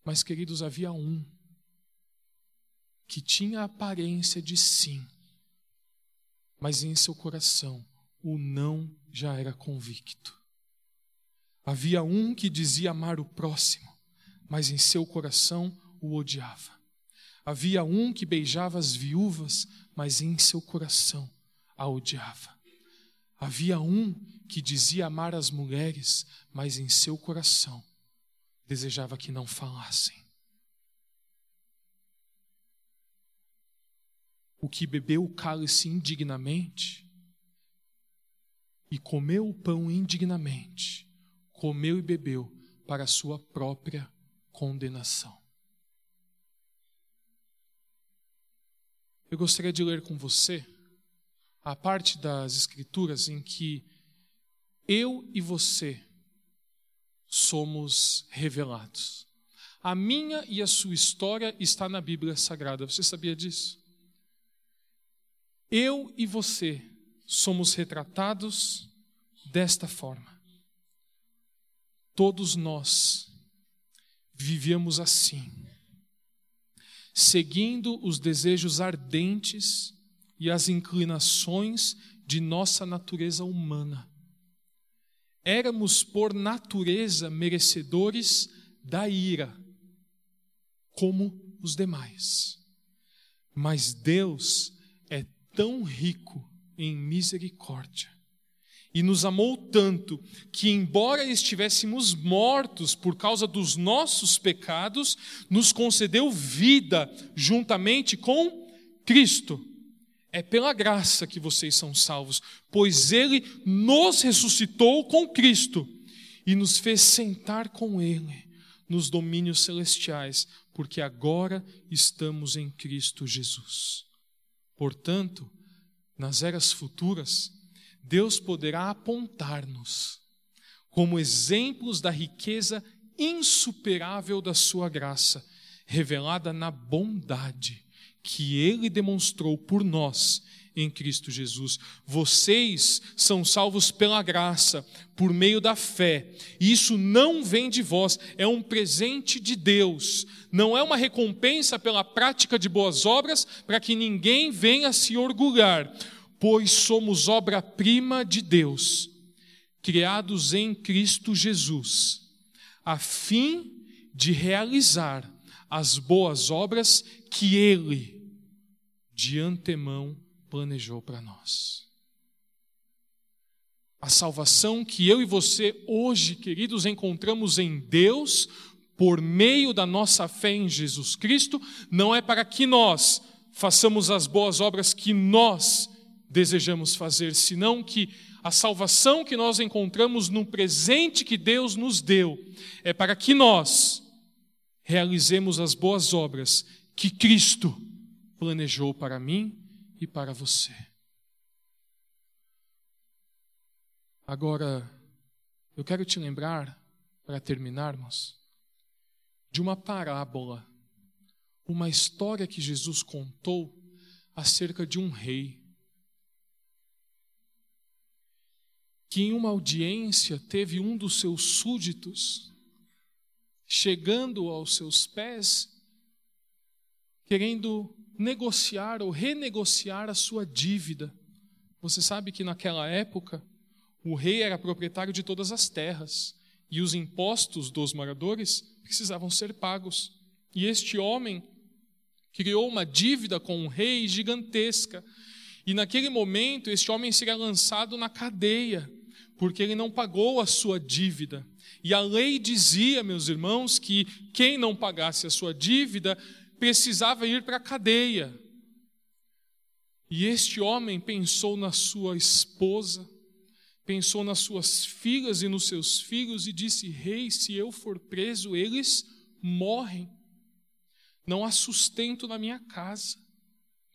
Mas, queridos, havia um que tinha a aparência de sim, mas em seu coração o não já era convicto. Havia um que dizia amar o próximo, mas em seu coração o odiava. Havia um que beijava as viúvas, mas em seu coração a odiava. Havia um que dizia amar as mulheres, mas em seu coração desejava que não falassem. O que bebeu o cálice indignamente e comeu o pão indignamente, comeu e bebeu para sua própria condenação. Eu gostaria de ler com você a parte das Escrituras em que eu e você somos revelados. A minha e a sua história está na Bíblia Sagrada. Você sabia disso? Eu e você somos retratados desta forma. Todos nós vivíamos assim, seguindo os desejos ardentes e as inclinações de nossa natureza humana. Éramos, por natureza, merecedores da ira, como os demais. Mas Deus é tão rico em misericórdia e nos amou tanto que, embora estivéssemos mortos por causa dos nossos pecados, nos concedeu vida juntamente com Cristo. É pela graça que vocês são salvos, pois Ele nos ressuscitou com Cristo e nos fez sentar com Ele nos domínios celestiais, porque agora estamos em Cristo Jesus. Portanto, nas eras futuras, Deus poderá apontar-nos como exemplos da riqueza insuperável da Sua graça, revelada na bondade que Ele demonstrou por nós em Cristo Jesus. Vocês são salvos pela graça, por meio da fé. E isso não vem de vós, é um presente de Deus. Não é uma recompensa pela prática de boas obras, para que ninguém venha se orgulhar pois somos obra-prima de Deus, criados em Cristo Jesus, a fim de realizar as boas obras que Ele, de antemão, planejou para nós. A salvação que eu e você hoje, queridos, encontramos em Deus, por meio da nossa fé em Jesus Cristo, não é para que nós façamos as boas obras que nós desejamos fazer, senão que a salvação que nós encontramos no presente que Deus nos deu é para que nós realizemos as boas obras que Cristo planejou para mim e para você. Agora, eu quero te lembrar, para terminarmos, de uma parábola, uma história que Jesus contou acerca de um rei que em uma audiência teve um dos seus súditos chegando aos seus pés, querendo negociar ou renegociar a sua dívida. Você sabe que naquela época o rei era proprietário de todas as terras e os impostos dos moradores precisavam ser pagos. E este homem criou uma dívida com o rei gigantesca. E naquele momento, este homem seria lançado na cadeia porque ele não pagou a sua dívida. E a lei dizia, meus irmãos, que quem não pagasse a sua dívida precisava ir para a cadeia. E este homem pensou na sua esposa, pensou nas suas filhas e nos seus filhos e disse: Rei, se eu for preso, eles morrem. Não há sustento na minha casa.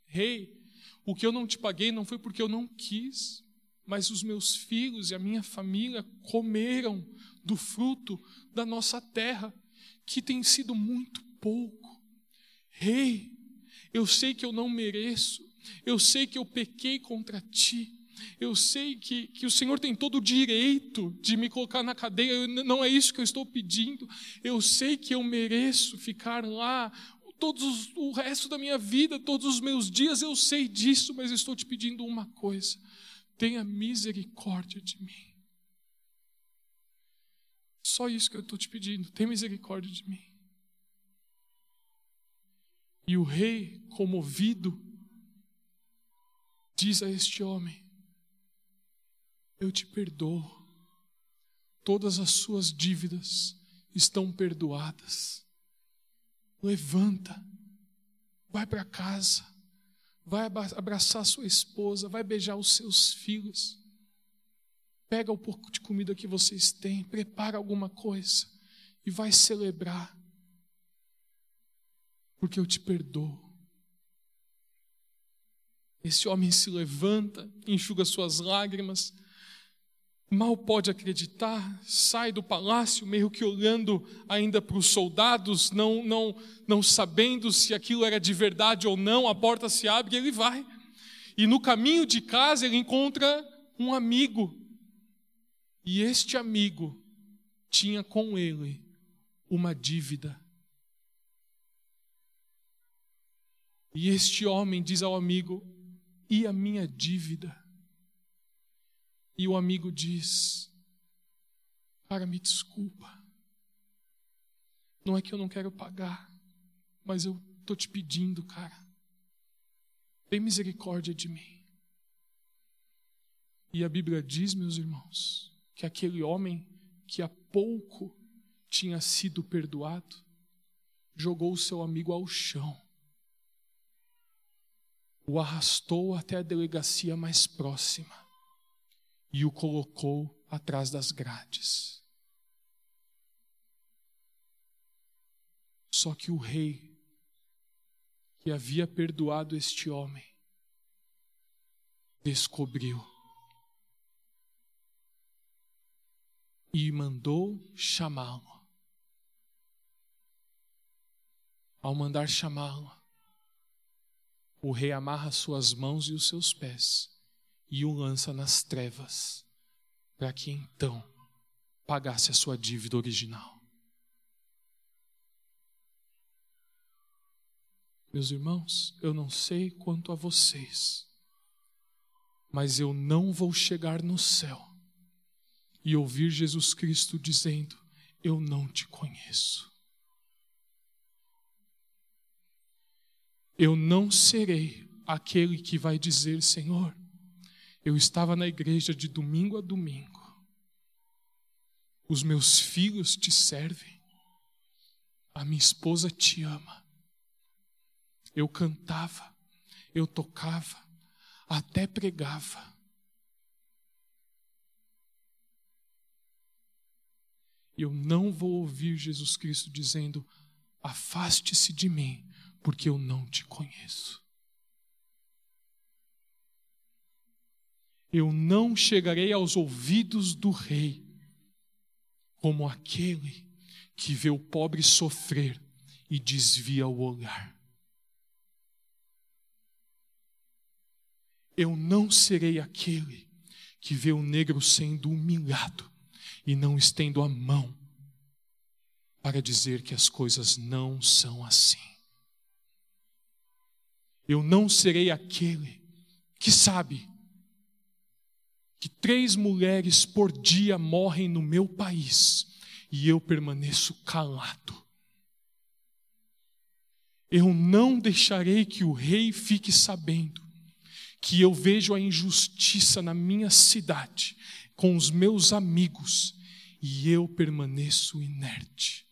Rei, o que eu não te paguei não foi porque eu não quis, mas os meus filhos e a minha família comeram do fruto da nossa terra, que tem sido muito pouco. Rei, eu sei que eu não mereço, eu sei que eu pequei contra ti, eu sei que, que o Senhor tem todo o direito de me colocar na cadeia, eu, não é isso que eu estou pedindo, eu sei que eu mereço ficar lá todos o resto da minha vida, todos os meus dias, eu sei disso, mas estou te pedindo uma coisa tenha misericórdia de mim. Só isso que eu estou te pedindo, tenha misericórdia de mim. E o rei, comovido, diz a este homem: Eu te perdoo, todas as suas dívidas estão perdoadas. Levanta, vai para casa vai abraçar sua esposa, vai beijar os seus filhos. Pega o pouco de comida que vocês têm, prepara alguma coisa e vai celebrar, porque eu te perdoo. Esse homem se levanta, enxuga suas lágrimas, mal pode acreditar, sai do palácio meio que olhando ainda para os soldados, não, não, não sabendo se aquilo era de verdade ou não, a porta se abre e ele vai. E no caminho de casa ele encontra um amigo. E este amigo tinha com ele uma dívida. E este homem diz ao amigo: E a minha dívida? E o amigo diz: Cara, me desculpa. Não é que eu não quero pagar, mas eu estou te pedindo, cara. Tem misericórdia de mim. E a Bíblia diz, meus irmãos, que aquele homem que há pouco tinha sido perdoado, jogou o seu amigo ao chão, o arrastou até a delegacia mais próxima e o colocou atrás das grades. Só que o rei, que havia perdoado este homem, descobriu e mandou chamá-lo. Ao mandar chamá-lo, o rei amarra suas mãos e os seus pés e o lança nas trevas, para que então pagasse a sua dívida original. Meus irmãos, eu não sei quanto a vocês, mas eu não vou chegar no céu e ouvir Jesus Cristo dizendo: Eu não te conheço. Eu não serei aquele que vai dizer: Senhor, eu estava na igreja de domingo a domingo, os meus filhos te servem, a minha esposa te ama eu cantava, eu tocava, até pregava. Eu não vou ouvir Jesus Cristo dizendo: Afaste-se de mim, porque eu não te conheço. Eu não chegarei aos ouvidos do Rei como aquele que vê o pobre sofrer e desvia o olhar. Eu não serei aquele que vê o negro sendo humilhado e não estendo a mão para dizer que as coisas não são assim. Eu não serei aquele que sabe que três mulheres por dia morrem no meu país e eu permaneço calado. Eu não deixarei que o rei fique sabendo que eu vejo a injustiça na minha cidade, com os meus amigos, e eu permaneço inerte.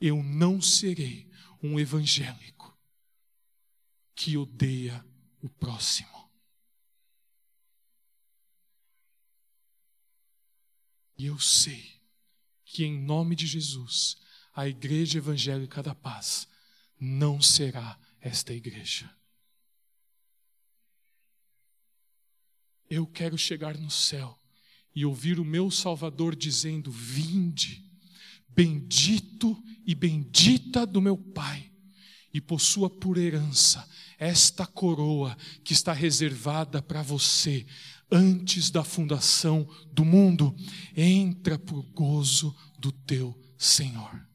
Eu não serei um evangélico que odeia o próximo. E eu sei que, em nome de Jesus, a Igreja Evangélica da Paz não será esta igreja. Eu quero chegar no céu e ouvir o meu Salvador dizendo: Vinde, bendito e bendita do meu Pai, e possua por herança esta coroa que está reservada para você antes da fundação do mundo. Entra por gozo do teu Senhor.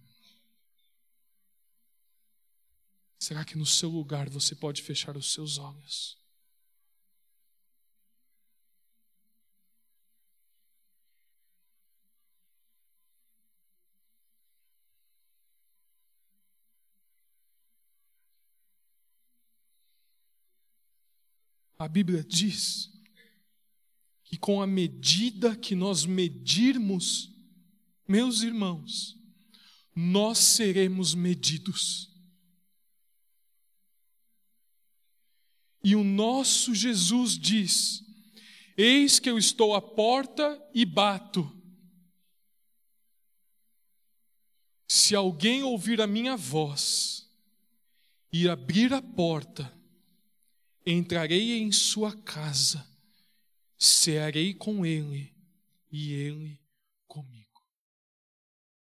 Será que no seu lugar você pode fechar os seus olhos? A Bíblia diz que com a medida que nós medirmos, meus irmãos, nós seremos medidos. E o nosso Jesus diz: Eis que eu estou à porta e bato. Se alguém ouvir a minha voz e abrir a porta, entrarei em sua casa, cearei com ele e ele.